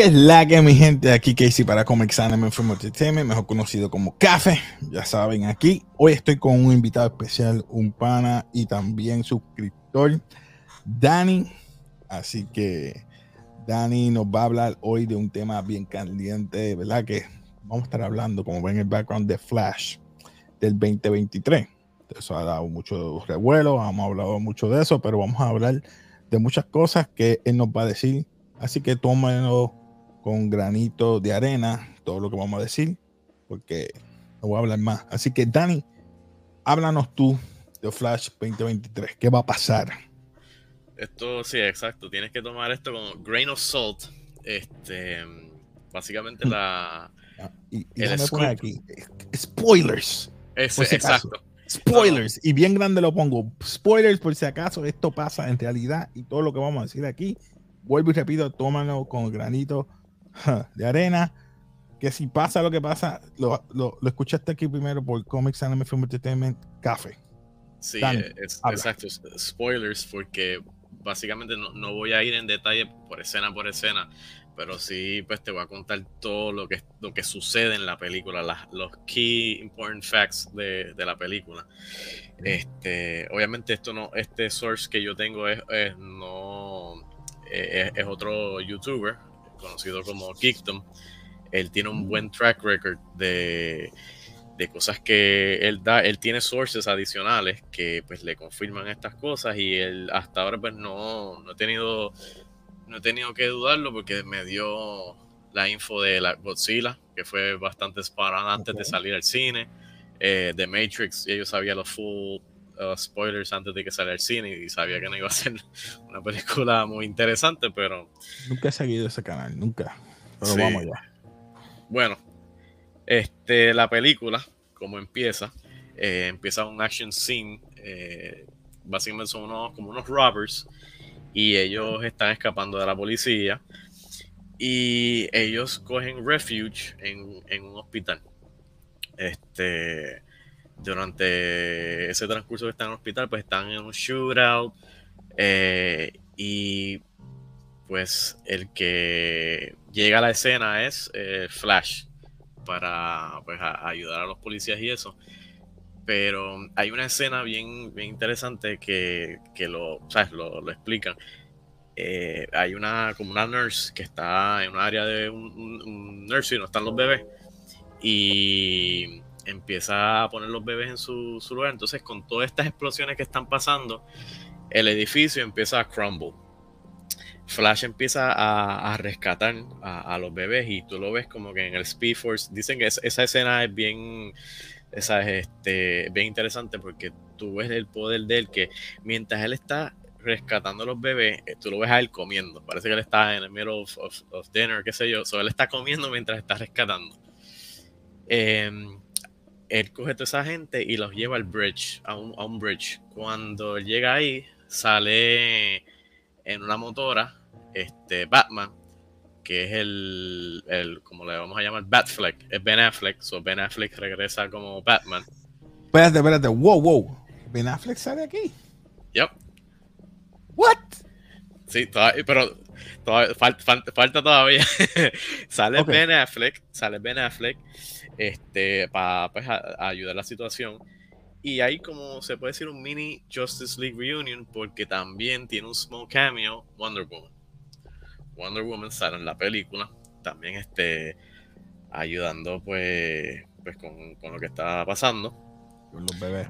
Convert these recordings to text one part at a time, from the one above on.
¿Qué es la que mi gente? Aquí Casey para Comics Anime Film Entertainment, mejor conocido como Café. Ya saben, aquí hoy estoy con un invitado especial, un pana y también suscriptor, Dani. Así que Dani nos va a hablar hoy de un tema bien caliente, ¿verdad? Que vamos a estar hablando, como ven en el background, de Flash del 2023. Eso ha dado mucho revuelo, hemos hablado mucho de eso, pero vamos a hablar de muchas cosas que él nos va a decir. Así que tómenlo con granito de arena todo lo que vamos a decir, porque no voy a hablar más. Así que, Dani, háblanos tú de Flash 2023. ¿Qué va a pasar? Esto sí, exacto. Tienes que tomar esto con grain of salt. Este, básicamente la. Ah, y, y el poner aquí spoilers. Ese, exacto. Spoilers. Y bien grande lo pongo. Spoilers por si acaso esto pasa en realidad y todo lo que vamos a decir aquí. Vuelvo y repito, tómalo con granito de arena. Que si pasa lo que pasa, lo, lo, lo escuchaste aquí primero por Comics Anime Film Entertainment Café. Sí, es, exacto. Spoilers, porque básicamente no, no, voy a ir en detalle por escena por escena, pero sí pues te voy a contar todo lo que, lo que sucede en la película, las, los key important facts de, de, la película. Este, obviamente esto no, este source que yo tengo es, es no es, es, otro youtuber conocido como Geekdom, él tiene un buen track record de, de, cosas que él da, él tiene sources adicionales que pues le confirman estas cosas y él hasta ahora pues no, no he tenido no he tenido que dudarlo porque me dio la info de la Godzilla, que fue bastante spot antes de salir al cine, eh, de Matrix, y ellos sabían los full uh, spoilers antes de que saliera al cine y sabía que no iba a ser una película muy interesante, pero... Nunca he seguido ese canal, nunca. Pero sí. vamos allá. Bueno, este, la película, como empieza, eh, empieza un action scene, eh, básicamente son unos, como unos robbers, y ellos están escapando de la policía, y ellos cogen refuge en, un hospital. Este, durante ese transcurso que están en el hospital, pues están en un shootout eh, y pues el que llega a la escena es eh, Flash para pues, a, ayudar a los policías y eso. Pero hay una escena bien, bien interesante que, que lo, ¿sabes? lo, lo explican. Eh, hay una como una nurse que está en un área de un, un, un nursery, no están los bebés. Y empieza a poner los bebés en su, su, lugar. Entonces, con todas estas explosiones que están pasando, el edificio empieza a crumble. Flash empieza a, rescatar a, los bebés y tú lo ves como que en el Speed Force. Dicen que es, esa escena es bien, esa es este, bien interesante porque tú ves el poder de él que mientras él está rescatando a los bebés, eh, tú lo ves a él comiendo. Parece que él está en el middle of, dinner, qué sé yo. So, él está comiendo mientras está rescatando. Eh, él coge a toda esa gente y los lleva al bridge, a un, a un bridge. Cuando él llega ahí, sale en una motora este Batman, que es el, el como le vamos a llamar, Batfleck, es Ben Affleck, so Ben Affleck regresa como Batman. Espérate, espérate, wow, wow, Ben Affleck sale aquí. Yep. What? Sí, todavía, pero todavía, falta, falta, falta, todavía. sale okay. Ben Affleck, sale Ben Affleck este, para pues, ayudar la situación. Y hay como se puede decir un mini Justice League Reunion porque también tiene un small cameo Wonder Woman. Wonder Woman sale en la película, también este, ayudando pues, pues con, con lo que está pasando. Con los bebés.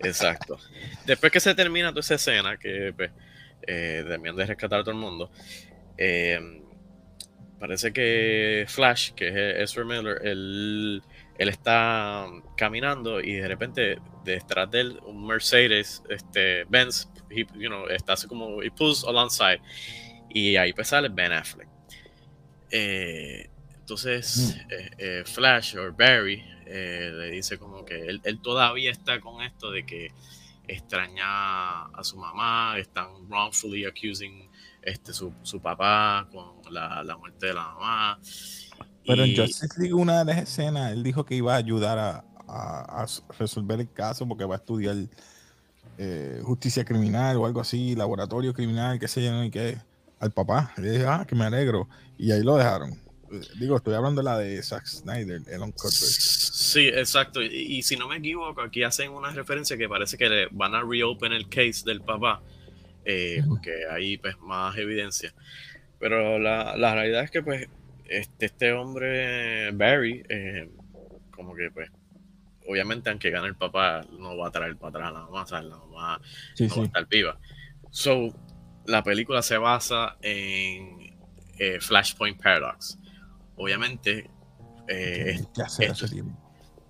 Exacto. Después que se termina toda esa escena, que pues, eh, terminan de rescatar a todo el mundo, eh, parece que Flash, que es Ezra Miller, él, él está caminando y de repente detrás de él un Mercedes este, Benz, he, you know, está así como, he pulls alongside y ahí pues sale Ben Affleck. Eh, entonces eh, eh, Flash o Barry eh, le dice como que él, él, todavía está con esto de que extraña a su mamá, están wrongfully accusing este, su, su papá con la, la, muerte de la mamá. Pero en Justice League, una de las escenas, él dijo que iba a ayudar a, a, a resolver el caso porque va a estudiar eh, justicia criminal o algo así, laboratorio criminal, qué sé yo, y que al papá. Le dije, ah, que me alegro. Y ahí lo dejaron. Digo, estoy hablando de la de Zack Snyder, Elon Cuthbert. Sí, exacto. Y, y, si no me equivoco, aquí hacen una referencia que parece que le van a reopen el case del papá, eh, porque hay pues más evidencia. Pero la, la, realidad es que pues este, este hombre, Barry, eh, como que pues obviamente aunque gane el papá, no va a traer para atrás a la mamá, ¿sabes? La mamá sí, no sí. va a estar viva. So, la película se basa en eh, Flashpoint Paradox. Obviamente, eh, ¿Qué hacer esto,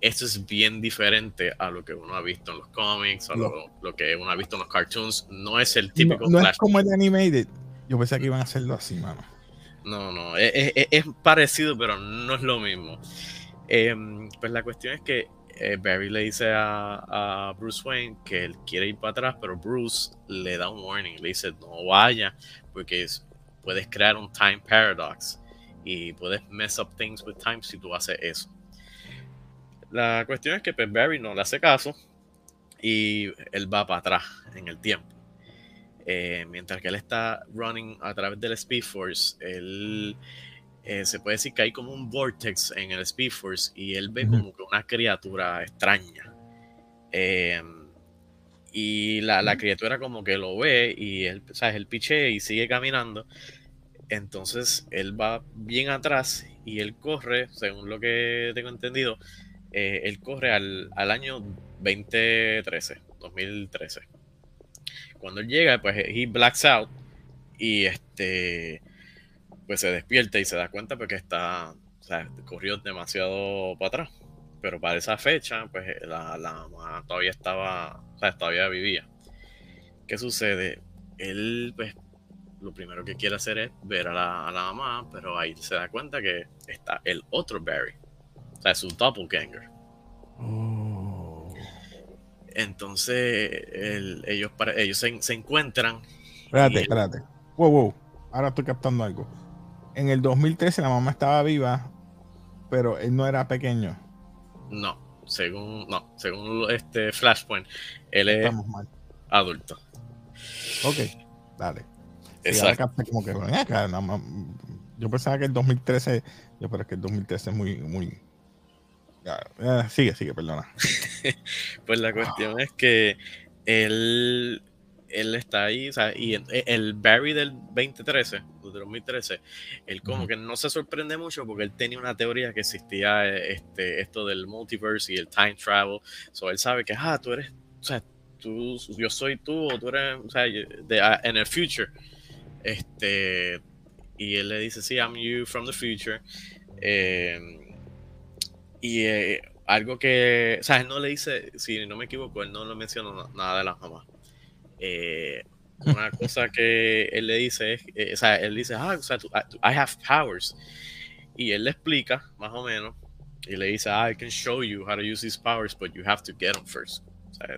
esto es bien diferente a lo que uno ha visto en los cómics, a lo, lo que uno ha visto en los cartoons. No es el típico No, no es como el Animated. Yo pensé que iban a hacerlo así, mano. No, no, es, es- es parecido, pero no es lo mismo. Em, pues la cuestión es que eh, Barry le dice a, a Bruce Wayne que él quiere ir para atrás, pero Bruce le da un warning, le dice no vaya, porque es- puedes crear un time paradox y puedes mess up things with time si tú haces eso. La cuestión es que pues, Barry no le hace caso y él va para atrás en el tiempo. Eh, mientras que él está running a través del Speed Force, él eh, se puede decir que hay como un vortex en el Speed Force y él ve como que una criatura extraña. Eh, y la, la criatura como que lo ve y él, ¿sabes? él piche y sigue caminando. Entonces él va bien atrás y él corre, según lo que tengo entendido, eh, él corre al, al año 2013, 2013. Cuando él llega, pues he blacks out y este pues se despierta y se da cuenta porque está, o sea, corrió demasiado para atrás. Pero para esa fecha, pues la, la mamá todavía estaba, o sea, todavía vivía. ¿Qué sucede? Él, pues, lo primero que quiere hacer es ver a la, a la mamá, pero ahí se da cuenta que está el otro Barry. O sea, es un doppelganger. Oh. Entonces, el- ellos, ellos se, se encuentran. Espérate, él- espérate. Wow, wow. Ahora estoy captando algo. En el 2013 la mamá estaba viva, pero él no era pequeño. No, según, no, según este Flashpoint, él es mal. adulto. Ok, dale. Exacto. como que, acá, yo pensaba que el 2013, yo, pero es que el 2013 es muy, muy... Sigue, sigue, perdona. Pues la cuestión es que él, él está ahí, o sea, y el, el Barry del 2013, del 2013, él como que no se sorprende mucho porque él tenía una teoría que existía eh, este, esto del multiverse y el time travel. So él sabe que, ah, tú eres, o sea, tú, yo soy tú o tú eres, o sea, de- ah, en el future. Este, y él le dice, sí, I'm you from the future. Eh, y eh, algo que, o sea, él no le dice, si no me equivoco, él no le menciona na- nada de la mamá. Eh, una cosa que él le dice es, eh, o sea, él dice, ah, o sea, tú- I I have powers. Y él le explica, más o menos, y le dice, ah, I can show you how to use these powers, but you have to get them first. O sea,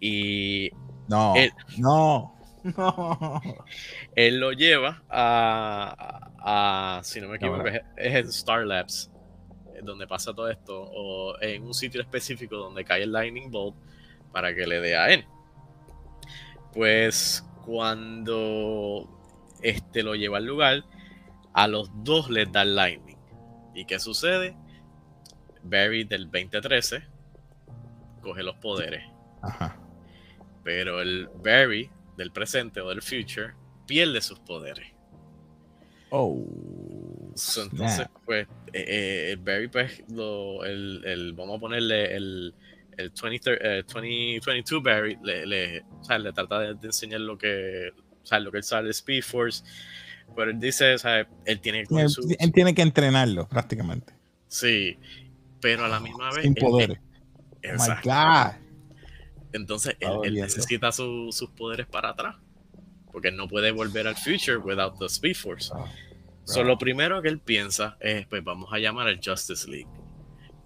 y No, Él- no, no. él lo lleva a, a- a- si no me equivoco, es en Star Labs, eh, donde pasa todo esto, o en un sitio específico donde cae el Lightning Bolt para que le dé a él. Pues cuando este lo lleva al lugar, a los dos les da el Lightning. ¿Y qué sucede? Barry del 2013 coge los poderes Ajá. pero el Barry del presente o del future pierde sus poderes. Oh. So, entonces, pues, eh, eh, el Barry, pues, lo, el, el- vamos a ponerle el, el 20, eh, 2022 Barry, le, le, o sea, le trata de, de enseñar lo que, o sea, lo que él sabe de Speed Force, pero él dice, o sea, él tiene que Él, coger su- él tiene que entrenarlo prácticamente. Sí, pero a la misma vez. Sin él- poderes. él- Oh my. God. Entonces él, necesita su- sus poderes para atrás. Porque él no puede volver al future without the Speed Force. Ah, So, lo primero que él piensa es, pues vamos a llamar al Justice League.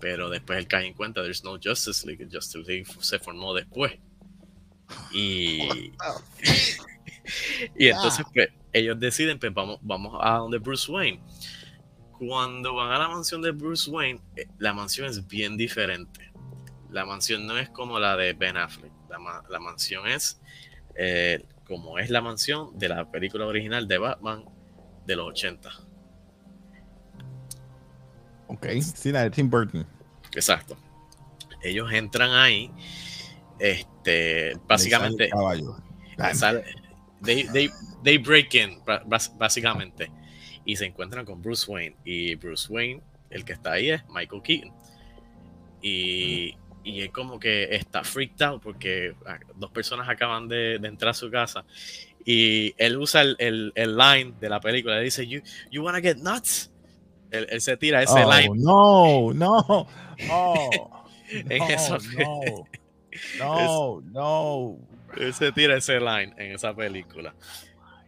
Pero después él cae en cuenta, there's no Justice League. Justice League se formó después. Y, y entonces pues, ellos deciden, pues vamos, vamos a donde Bruce Wayne. Cuando van a la mansión de Bruce Wayne, eh, la mansión es bien diferente. La mansión no es como la de Ben Affleck. La, mansión es eh, como es la mansión de la película original de Batman de los 80. Ok, sí, la de Tim Burton. Exacto. Ellos entran ahí, este, básicamente. they, break in, básicamente, y se encuentran con Bruce Wayne. Y Bruce Wayne, el que está ahí es Michael Keaton. Y, y es como que está freaked out porque ah, dos personas acaban de, entrar a su casa y él usa el, el, line de la película, le dice, you, you wanna get nuts? Él, se tira ese oh, line. No, no, no, no, no, Él se tira ese line en esa película.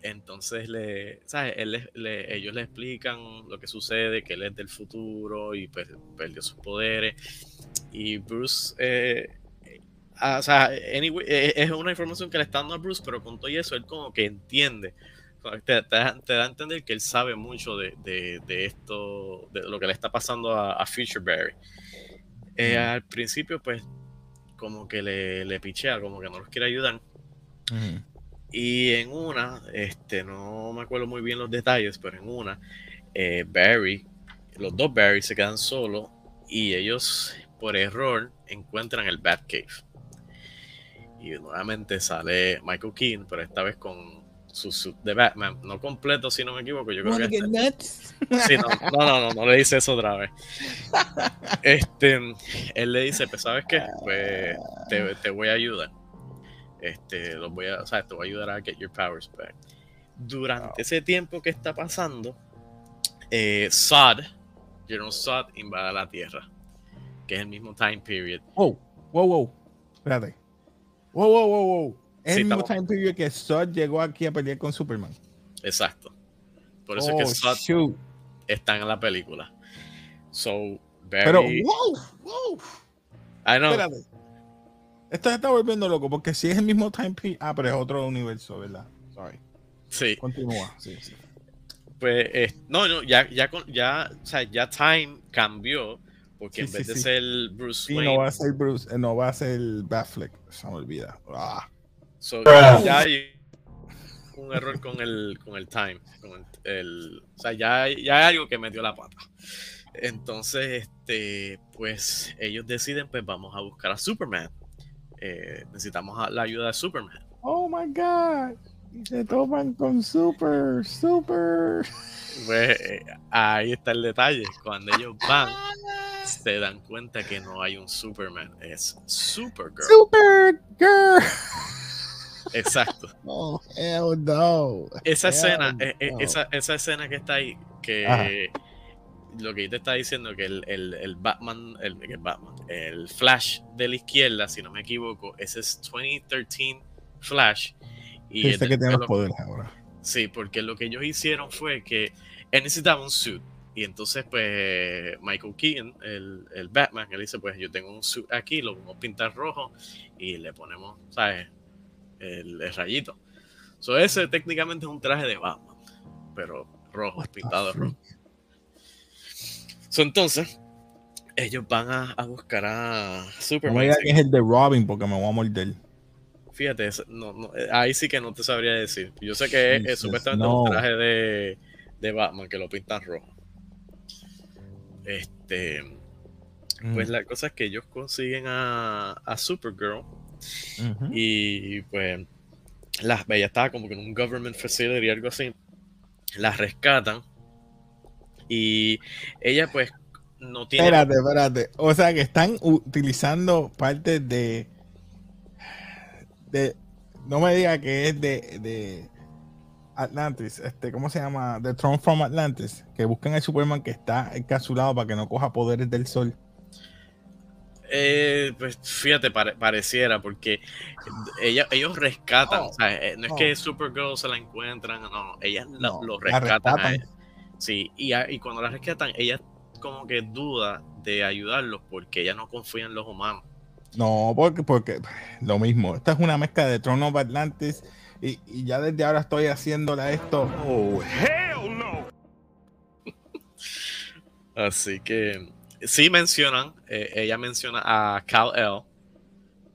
Entonces, le, ¿sabes? ellos le explican lo que sucede, que él es del futuro y perdió sus poderes. Y Bruce, eh, ah, o sea, anyway, eh, es una información que le está dando a Bruce, pero con todo eso, él como que entiende te, da a entender que él sabe mucho de, esto, de lo que le está pasando a, a Future Barry. Eh, al principio, pues, como que le, le pichea, como que no los quiere ayudar. Y en una, este, no me acuerdo muy bien los detalles, pero en una, eh, Barry, los dos Barry se quedan solos y ellos, por error, encuentran el Batcave. Y nuevamente sale Michael Keane, pero esta vez con su suit de Batman, no completo si no me equivoco, yo creo que este no, no, no, no, le dice eso otra vez. Este, él le dice, pues sabes qué, pues te, te voy a ayudar. Este, los voy a, o sea, te voy a ayudar a get your powers back. Durante ese tiempo que está pasando, eh, Sod, General Sod invade la Tierra, que es el mismo time period. Oh, wow, wow, espérate. Wow, wow, wow, wow. Es el mismo time period que Sod llegó aquí a pelear con Superman. Exacto. Por eso es que oh, Sod está en la película. So, Pero, wow, wow. I know. Espérate. Esto se está volviendo loco porque si es el mismo time period. Ah, pero es otro universo, ¿verdad? Sorry. Sí. Continúa. Sí, sí. Pues, eh, no, no, ya, ya, ya, o sea, ya Time cambió porque en vez de ser Bruce Wayne. No va a ser Bruce, eh, no va a ser Batfleck. Se me olvida. Ah ya hay un error con el, con el time. Con el, o sea, ya, ya hay algo que me dio la pata. Entonces, este, pues ellos deciden, pues vamos a buscar a Superman. Eh, necesitamos la ayuda de Superman. Oh my God. Y se toman con Super, Super. Pues ahí está el detalle. Cuando ellos van, se dan cuenta que no hay un Superman, es Supergirl. Supergirl. Exacto. Oh, hell no. Esa escena, eh, eh, esa, esa, escena que está ahí, que lo que te está diciendo, que el, el, el Batman, el, el, Batman, el Flash de la izquierda, si no me equivoco, ese es 2013 Flash. Y este que tiene los poderes ahora. Sí, porque lo que ellos hicieron fue que él necesitaba un suit. Y entonces, pues, Michael Keaton, el, el Batman, él dice, pues yo tengo un suit aquí, lo vamos a pintar rojo y le ponemos, ¿sabes? El, rayito. So, ese técnicamente es un traje de Batman, pero rojo, pintado rojo. So, entonces, ellos van a, buscar a Superman. No que es el de Robin porque me voy a morder. Fíjate, no, ahí sí que no te sabría decir. Yo sé que es, supuestamente un traje de, de, Batman que lo pintan rojo. Este. Pues mm. la cosa es que ellos consiguen a, a Supergirl y pues las, ella estaba como que en un government facility, algo así. Las rescatan. Y ella pues no tiene... Espérate, espérate. O sea que están utilizando partes de... de no me diga que es de, de Atlantis, este, ¿cómo se llama? The Throne from Atlantis, que buscan al Superman que está encapsulado para que no coja poderes del sol. Eh, pues fíjate, pareciera, porque ella, ellos rescatan, oh, eh, no es que oh. Supergirl se la encuentran, no, no, ellas lo rescatan. sí, y, y, cuando la rescatan, ella como que duda de ayudarlos porque ella no confía en los humanos. No, porque, porque lo mismo. Esta es una mezcla de Throne of Atlantis y, y ya desde ahora estoy haciéndole a esto. Oh, hell no. Así que sí mencionan, eh, ella menciona a Kal-El,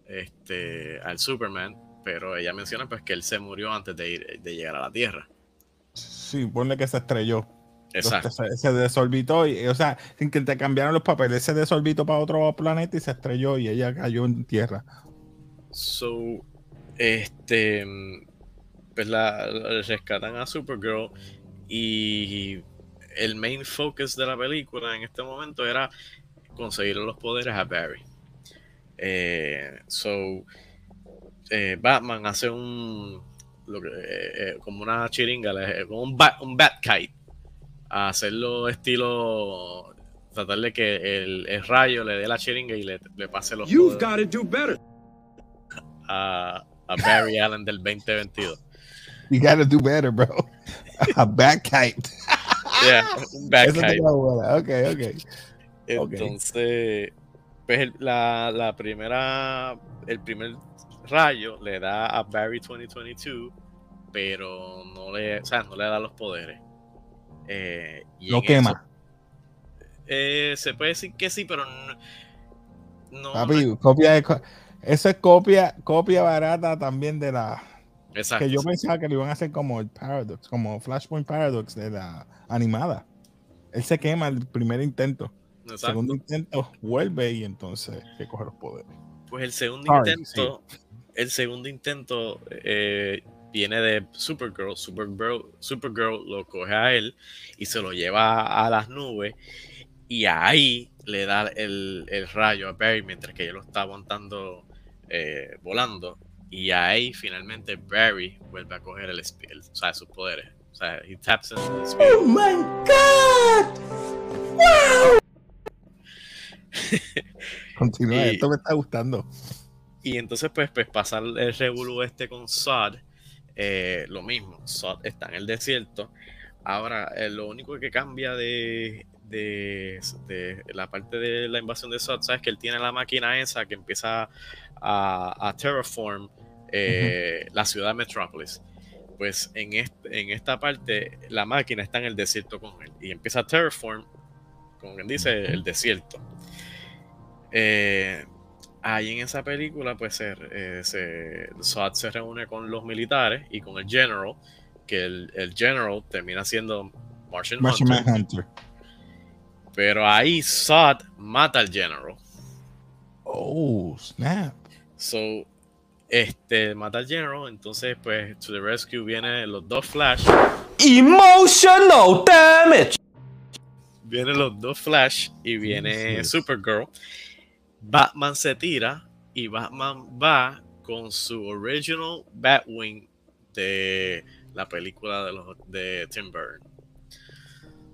este, al Superman, pero ella menciona pues que él se murió antes de, ir, de llegar a la Tierra. Sí, ponle que se estrelló. Exacto. Se, se desorbitó, y, o sea, sin que te cambiaran los papeles, se desorbitó para otro planeta y se estrelló y ella cayó en tierra. So, este, pues la, la rescatan a Supergirl y el main focus de la película en este momento era conseguir los poderes a Barry. Eh, so, eh, Batman hace un lo que, eh, como una chiringa, le- como un bat, un bat kite, a hacerlo estilo tratar de que el, el rayo le dé la chiringa y le, le pase los You've poderes got to do better. a, a Barry Allen del 2022. You gotta do better, bro. A back kite. Yeah, un bat Eso. Ok, ok. Entonces, pues el- la, la primera, el primer rayo le da a Barry 2022, pero no le, o sea, no le da los poderes. Eh, y Lo quema. eso, eh, se puede decir que sí, pero no. no- Papi, copia de Eso es copia, copia barata también de la. Exacto. Que yo pensaba que lo iban a hacer como el Paradox, como Flashpoint Paradox de la animada. Él se quema el primer intento. El segundo intento vuelve y entonces que coge los poderes. Pues el segundo Sorry, intento, el segundo intento eh, viene de Supergirl. Supergirl. Supergirl lo coge a él y se lo lleva a las nubes y ahí le da el, el rayo a Barry mientras que ella lo está aguantando eh, volando y ahí finalmente Barry vuelve a coger el, el- o sea, sus poderes. O sea, he taps into the spirit. Oh my god! Continúa, Y- esto me está gustando. Y entonces, pues, pues pasa el el revolú este con Sod. eh, lo mismo, Sod está en el desierto. Ahora, eh, lo único que cambia de, de, de la parte de la invasión de Sod, ¿sabes? Que él tiene la máquina esa que empieza a, a terraform eh, la ciudad de Metrópolis. Pues en, este, en esta parte, la máquina está en el desierto con él. Y empieza a terraform, como quien dice, el desierto. Eh, ahí en esa película, pues se, eh, se, SWAT se reúne con los militares y con el general, que el, el general termina siendo Martian Martian Hunter. Pero ahí SWAT mata al general. Oh, snap. So, este, mata al general, entonces pues to the rescue vienen los dos Flash, Emotional damage! vienen los dos Flash y viene. Supergirl. Batman se tira y Batman va con su original Batwing de la película de, los, de Tim Burton.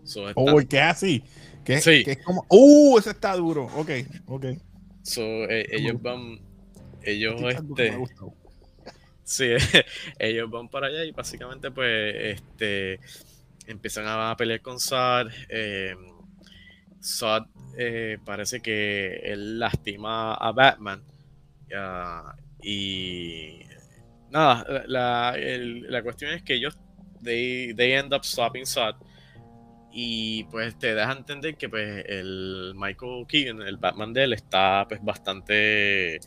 So, Oh, ¿qué así? Que, Sí. que es como. Uh, ese está duro. Ok, ok. so, eh, ellos van, ellos Este me. Sí, ellos van para allá y básicamente pues este empiezan a pelear con Zod. Eh, Zod eh, parece que él lastima a Batman. y nada, la, el- la cuestión es que ellos they, they end up stopping Zod. Y pues te deja entender que pues el Michael Keegan, el Batman de él, está pues bastante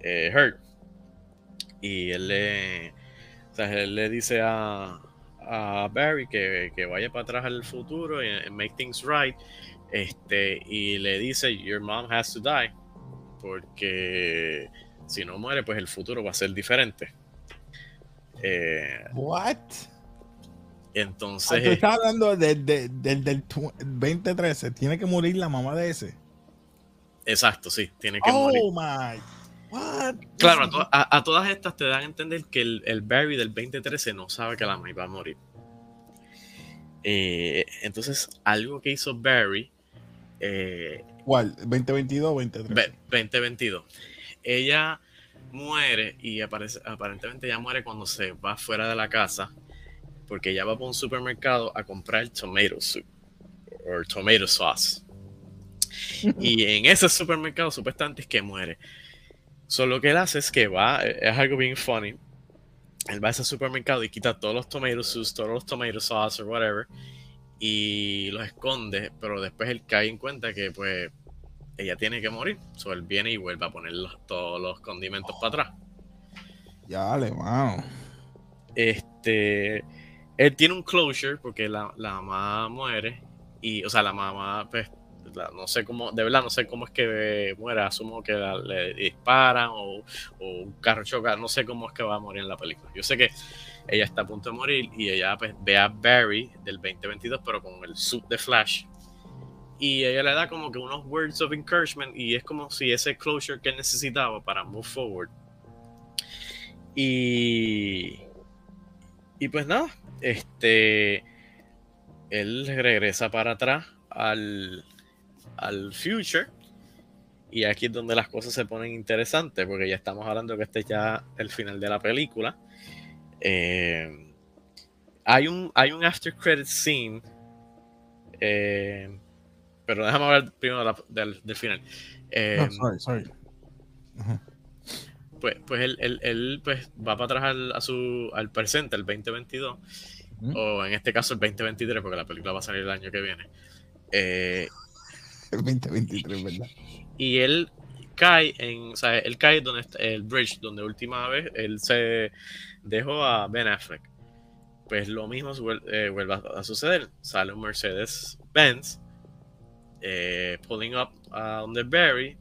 eh, hurt y él le, o sea, él le dice a, a Barry que, que vaya para atrás al futuro y, make things right. Este, y le dice, Your mom has to die. Porque si no muere, pues el futuro va a ser diferente. Eh, What? Ah, tú entonces, estás hablando de- de- del del tu- 2013. Tiene que morir la mamá de ese. exacto, sí, tiene que morir. Oh my. What? Claro, a, to- a- a todas estas te dan a entender que el, el Barry del 2013 no sabe que la May va a morir. Eh, entonces, algo que hizo Barry eh, ¿Cuál? ¿2022 o 2013? ve- 2022, ella muere y aparece, aparentemente ella muere cuando se va fuera de la casa porque ella va por un supermercado a comprar tomato soup o tomato sauce. Y en ese supermercado supuestamente es que muere. Solo lo que él hace es que va, eh, es algo bien funny. Él va a ese supermercado y quita todos los tomato sauce, todos los tomato sauce o whatever, y los esconde, pero después él cae en cuenta que pues ella tiene que morir. So él viene y vuelve a poner los- todos los condimentos para atrás. Ya, vale, wow. Este, él tiene un closure porque la, mamá muere y, o sea, la mamá, pues, no sé cómo, de verdad no sé cómo es que muere, asumo que le disparan o, o un carro choca, no sé cómo es que va a morir en la película. Yo sé que ella está a punto de morir y ella pues, ve a Barry del 2022 pero con el suit de Flash y ella le da como que unos words of encouragement y es como si ese closure que él necesitaba para move forward. Y y pues nada, este él regresa para atrás al al future y aquí es donde las cosas se ponen interesantes porque ya estamos hablando que este es ya el final de la película. Eh, hay un hay un after credit scene eh, pero déjame hablar primero del final. Eh, No, sorry, sorry. Pues, pues él, él- él, pues, va para atrás al, a su, al presente, el 2022, Ujú. o en este caso el 2023, porque la película va a salir el año que viene. Eh, El 2023, ¿verdad? y él cae en, o sea, él cae donde está el bridge, donde última vez él se dejó a Ben Affleck. Pues lo mismo eh, vuelve a, a suceder. Sale un Mercedes Benz eh, pulling up a donde Barry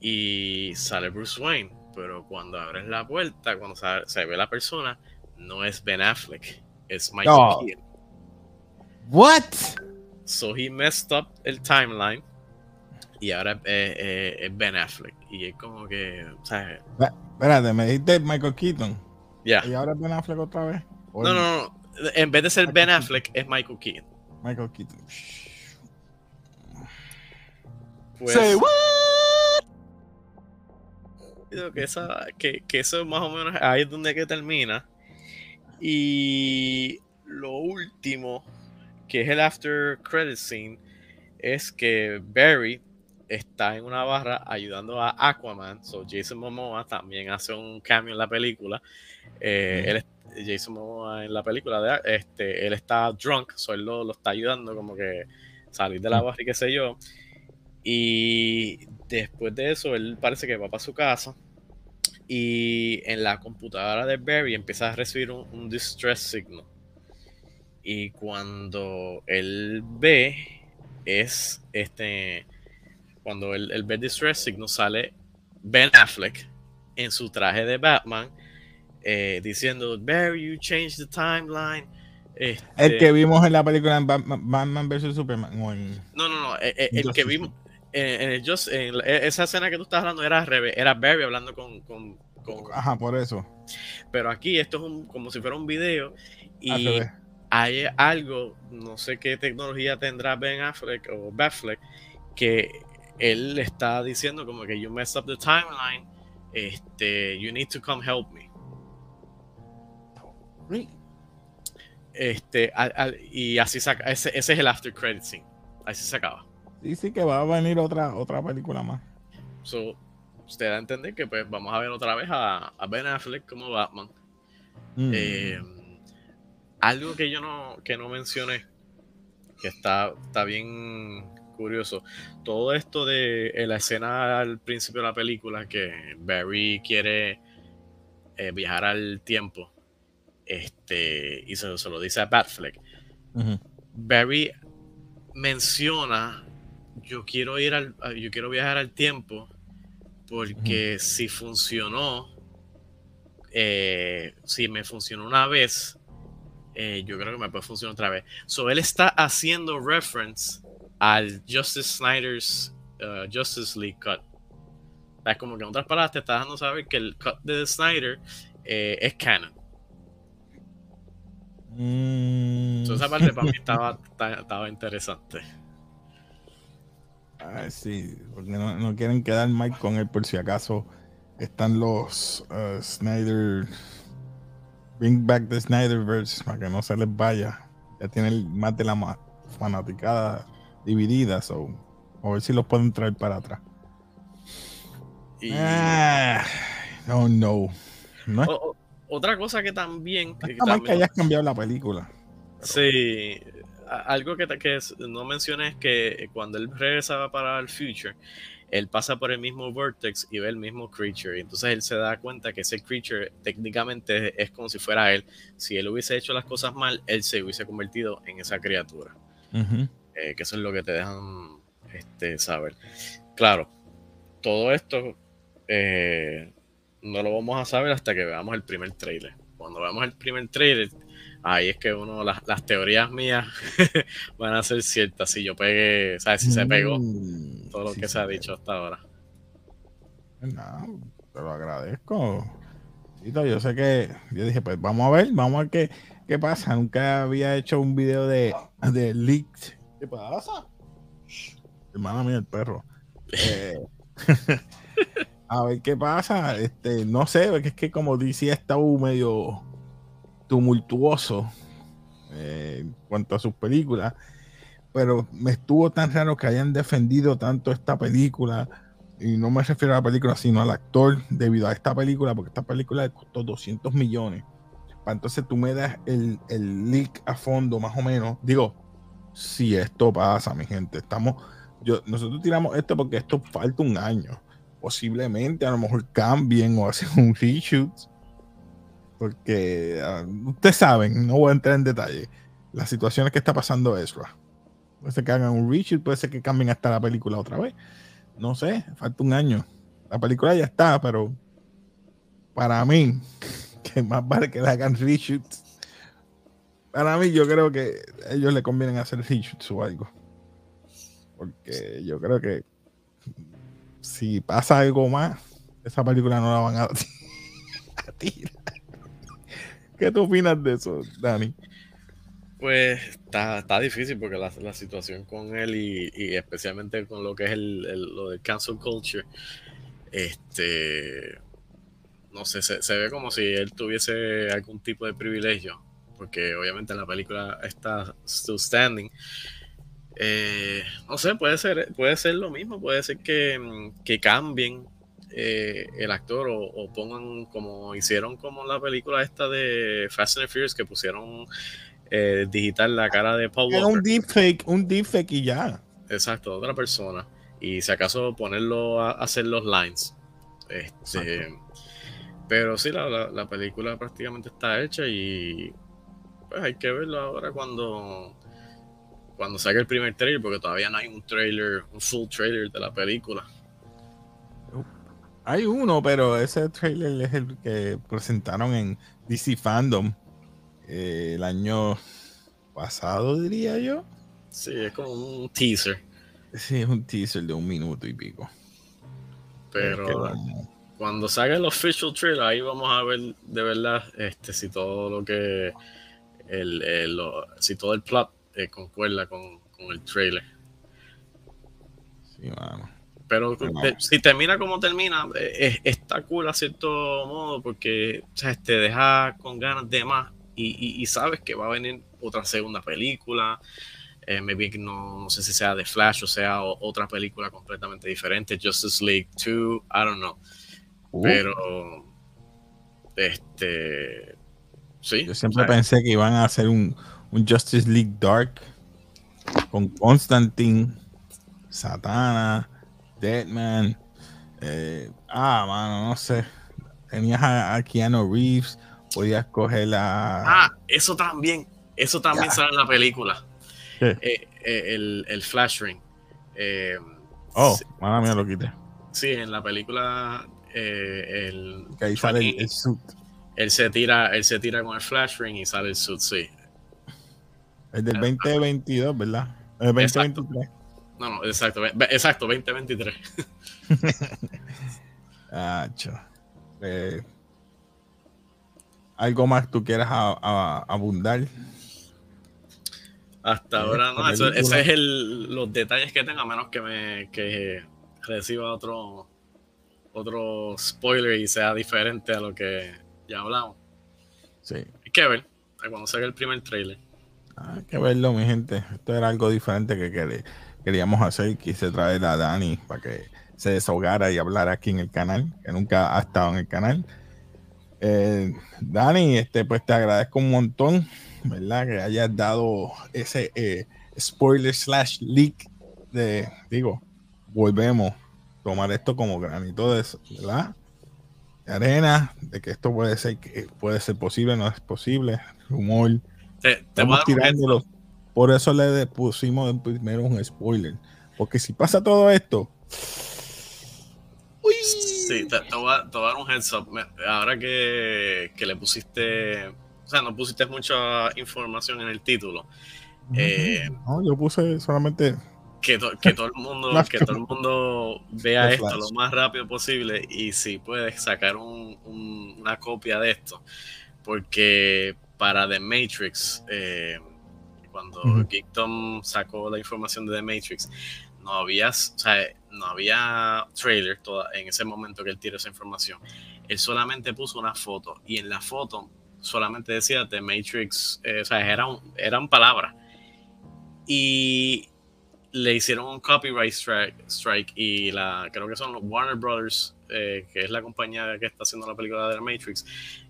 y sale Bruce Wayne. Pero cuando abres la puerta, cuando se, se ve la persona, no es Ben Affleck, es Michael. Keaton. What? So he messed up el timeline y ahora eh, eh, es Ben Affleck. Y es como que, o sea, Espérate, me dijiste Michael Keaton. ya. ¿Y ahora es Ben Affleck otra vez? ¿O No, no, no. En vez de ser Ben Affleck, es Michael Keaton. Michael Keaton. Pues, Say what? Que, esa, que, que eso más o menos ahí es donde que termina. Y lo último, que es el after credit scene, es que Barry está en una barra ayudando a Aquaman. So Jason Momoa también hace un cambio en la película. Eh, él Jason Momoa en la película, de, este, él está drunk, so él lo, lo está ayudando como que salir de la barra y qué sé yo. Y después de eso, él parece que va para su casa. Y en la computadora de Barry empieza a recibir un, un distress signal. Y cuando él ve, es este. Cuando él, él ve el distress signal, sale Ben Affleck en su traje de Batman. eh, diciendo, Barry, you changed the timeline. El Este, que vimos en la película Batman, Batman vs Superman. o en- No, no, no. el que vimos. En, en el Just- en la- e- esa escena que tú estás hablando era era Barry hablando con, con- con- Ajá, por eso. Pero aquí esto es un, como si fuera un video. Y hay algo, no sé qué tecnología tendrá Ben Affleck o Batfleck, que él está diciendo como que you messed up the timeline. Este, you need to come help me. Este, al- al- y así saca, ese, ese es el after credit scene. Así se acaba. Sí, sí, que va a venir otra, otra película más. So, usted da a entender que pues vamos a ver otra vez a, a Ben Affleck como Batman. Mm. Eh, algo que yo no, que no mencioné, que está, está bien curioso. Todo esto de eh, la escena al principio de la película, que Barry quiere eh, viajar al tiempo, este, y se, se lo dice a Batfleck. Barry menciona yo quiero ir al yo quiero viajar al tiempo porque si funcionó eh, si me funcionó una vez eh, yo creo que me puede funcionar otra vez. So él está haciendo reference al Justice Snyder's uh, Justice League cut. Es como que en otras palabras te está dejando saber que el cut de Snyder eh, es canon. Mm. So, esa parte para mí estaba, estaba interesante Sí, porque no, no quieren quedar mal con él por si acaso están los uh, Snyder. Bring back the Snyderverse para que no se les vaya. Ya tienen más de la ma- fanaticada dividida, so a ver si los pueden traer para atrás. y Ah, no, no. No O- o- otra cosa que también. que que también- hayas cambiado la película. Sí, algo que, no mencioné es que cuando él regresaba para el future, él pasa por el mismo vortex y ve el mismo creature. Y entonces él se da cuenta que ese creature técnicamente es como si fuera él. Si él hubiese hecho las cosas mal, él se hubiese convertido en esa criatura. Eh, que eso es lo que te dejan este, saber. Claro, todo esto eh, no lo vamos a saber hasta que veamos el primer trailer. Cuando veamos el primer trailer, ahí es que uno, las, las teorías mías van a ser ciertas. Si yo pegué, ¿sabes? Si se pegó Mm, todo lo sí que se ha dicho hasta ahora. No, te lo agradezco. Yo sé que yo dije, pues vamos a ver, vamos a ver qué, qué pasa. Nunca había hecho un video de, de leaked. ¿Qué pasa? Hermana mía, el perro. Eh, a ver qué pasa. Este, no sé, porque es que como ha estado medio tumultuoso eh, en cuanto a sus películas. Pero me estuvo tan raro que hayan defendido tanto esta película y no me refiero a la película, sino al actor debido a esta película, porque esta película costó 200 millones. Entonces tú me das el, el leak a fondo, más o menos. Digo, si esto pasa, mi gente, estamos, yo, nosotros tiramos esto porque esto falta un año. Posiblemente a lo mejor cambien o hacen un reshoot. Porque ah, ustedes saben, no voy a entrar en detalle, las situaciones que está pasando Ezra. Puede ser que hagan un reshoot, puede ser que cambien hasta la película otra vez. No sé, falta un año. La película ya está, pero para mí, que más vale que le hagan reshoots. Para mí, yo creo que a ellos le convienen hacer reshoots o algo. Porque yo creo que si pasa algo más, esa película no la van a, a tirar. ¿Qué tú opinas de eso, Dani? Pues está, está difícil porque la, la situación con él y, y especialmente con lo que es el, el- lo del cancel culture, este, no sé, se, ve como si él tuviese algún tipo de privilegio, porque obviamente la película está still standing. Eh, no sé, puede ser, puede ser lo mismo, puede ser que, que cambien eh, el actor o, o pongan como hicieron como la película esta de Fast and Furious que pusieron eh, digital la cara de Paul Walker. un deepfake, un deepfake y ya. Exacto, otra persona. Y si acaso ponerlo a, hacer los lines. Este, pero sí, la, la- la película prácticamente está hecha y pues hay que verlo ahora cuando cuando salga el primer trailer, porque todavía no hay un trailer, un full trailer de la película. Hay uno, pero ese trailer es el que presentaron en DC Fandom eh, el año pasado, diría yo. Sí, es como un teaser, Sí, es un teaser de un minuto y pico. pero Es que vamos- cuando salga el official trailer, ahí vamos a ver de verdad este, si todo lo que. El, el- lo- si todo el plot eh, concuerda con, con el trailer. sí, mano. Pero si termina como termina, eh, es- está cool a cierto modo porque o sea, te deja con ganas de más y, y- y sabes que va a venir otra segunda película. Eh, maybe no, no sé si sea de Flash o sea o- otra película completamente diferente, Justice League 2, I don't know. Uh, Pero, este, sí. yo siempre o sea, pensé que iban a hacer un, un Justice League Dark con Constantine, Satana, Deadman. eh, ah, mano, no sé. Tenías a, a Keanu Reeves, podías coger a. Ah, eso también, eso también sale en la película. Eh, eh, el, el Flash Ring. Eh, oh, sí, mala mía, lo quité. sí, en la película el, Que ahí sale el, el suit. él se tira, él se tira con el Flash Ring y sale el suit, sí. El del 2022, ¿verdad? El Exacto. 2023. No, no, exacto, exacto, 2023. Ah. Eh, ¿Algo más tú quieras a- a- abundar? Hasta Eh, ahora no, eso, ese es el, los detalles que tengo, a menos que me que reciba otro otro spoiler y sea diferente a lo que ya hablamos. Sí. Hay que ver, a cuando salga el primer trailer. Ah, hay que verlo, mi gente. Esto era algo diferente que quer- queríamos hacer. Quise traer a Dani para que se desahogara y hablara aquí en el canal, que nunca ha estado en el canal. Eh, Dani, este, pues te agradezco un montón, ¿verdad? Que hayas dado ese eh, spoiler slash leak de, digo, volvemos, tomar esto como granito de, ¿verdad? de arena, de que esto puede ser, que puede ser posible, no es posible, rumor. Te, te voy a dar un. Por eso le pusimos primero un spoiler. Porque si pasa todo esto. Uy. Sí, te, te voy a, te voy a dar un heads up. Ahora que, que le pusiste, o sea, no pusiste mucha información en el título, eh, No, yo puse solamente. que, to- que todo el mundo, que todo el mundo vea esto lo más rápido posible y si puedes sacar un- un- una copia de esto, porque para The Matrix, eh, cuando Ujú. Geekdom sacó la información de The Matrix, no había, o sea, no había trailer toda, en ese momento que él tiró esa información. Él solamente puso una foto y en la foto solamente decía The Matrix, eh, o sea, eran, eran palabras. Y le hicieron un copyright strike, strike y la creo que son los Warner Brothers, eh, que es la compañía que está haciendo la película de The Matrix,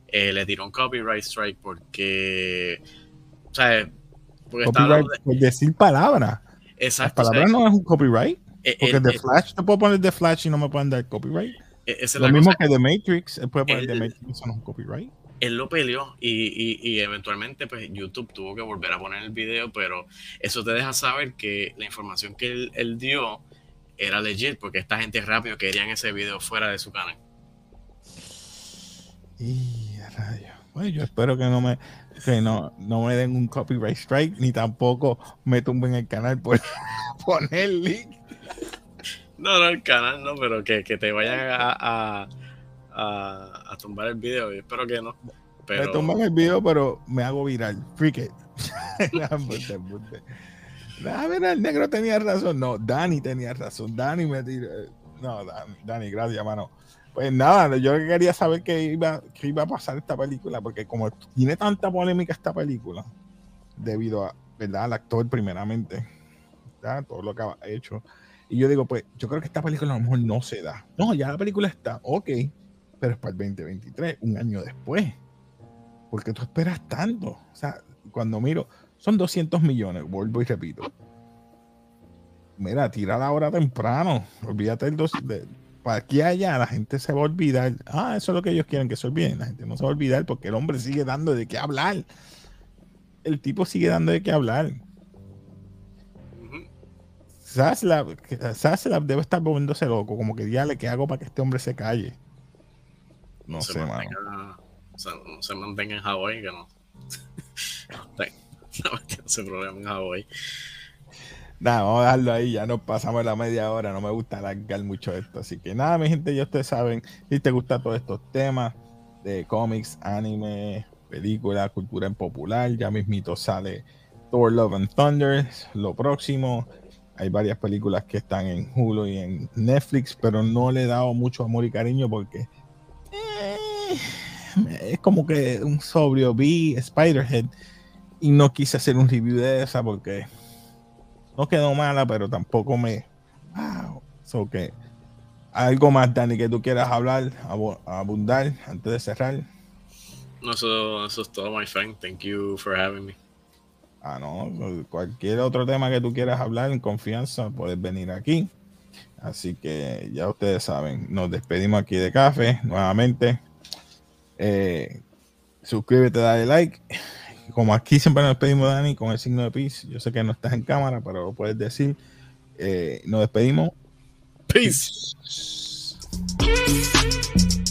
eh, le tiró un copyright strike porque, o sea, porque Copyright de- por decir palabras. Las exacto, sea, palabras no es un copyright. eh, Porque eh, de eh, Flash, te puedo poner de Flash y no me pueden dar copyright. es Lo mismo que de Matrix, él puede poner El- Matrix, eso no es un copyright. él lo peleó y, y- y eventualmente pues YouTube tuvo que volver a poner el video, pero eso te deja saber que la información que él, él dio era legit, porque esta gente rápido querían ese video fuera de su canal. Y a rayos. Bueno, yo espero que no me que no, no me den un copyright strike ni tampoco me tumben el canal por poner link. No, no, el canal no, pero que, que te vayan a, a, a- a tumbar el video. Yo espero que no. Me Pero tumban el video, pero me hago viral. Freak it. Nah, mira, el negro tenía razón. No, Dani tenía razón. Dani me tiró. No, Dani, Dani, gracias, mano. Pues nada, yo quería saber qué iba, qué iba a pasar esta película, porque como tiene tanta polémica esta película, debido a, ¿verdad? Al actor primeramente, ¿verdad? Todo lo que ha hecho. Y yo digo, pues, yo creo que esta película a lo mejor no se da. No, ya la película está, ok, pero es para el 2023, un año después. Porque tú esperas tanto. O sea, cuando miro, son 200 millones, vuelvo y repito. Mira, tira la hora temprano. Olvídate el dos, para aquí y allá, la gente se va a olvidar. Ah, eso es lo que ellos quieren que se olviden. La gente no se va a olvidar porque el hombre sigue dando de qué hablar. El tipo sigue dando de qué hablar. Zaslav, debe estar volviéndose loco, como que diale, ¿qué hago para que este hombre se calle? No se sé, mantenga, se mantenga en Hawái, que no. que no se problema en Hawái. Nada, vamos a dejarlo ahí, ya nos pasamos la media hora, no me gusta alargar mucho esto. Así que nada, mi gente, ya ustedes saben, si te gustan todos estos temas de cómics, anime, películas, cultura en popular, ya mismito sale Thor Love and Thunder, lo próximo. Hay varias películas que están en Hulu y en Netflix, pero no le he dado mucho amor y cariño porque eh, es como que un sobrio vi Spider-Head y no quise hacer un review de esa porque no quedó mala, pero tampoco me. Wow. So que algo más, Dani, que tú quieras hablar, abundar antes de cerrar. No, eso, eso es todo, my friend. Thank you for having me. Ah, no, cualquier otro tema que tú quieras hablar en confianza, puedes venir aquí. Así que ya ustedes saben, nos despedimos aquí de café nuevamente. Eh, suscríbete, dale like. Como aquí siempre nos despedimos, Dani, con el signo de peace. Yo sé que no estás en cámara, pero lo puedes decir. Eh, nos despedimos. Peace. Peace.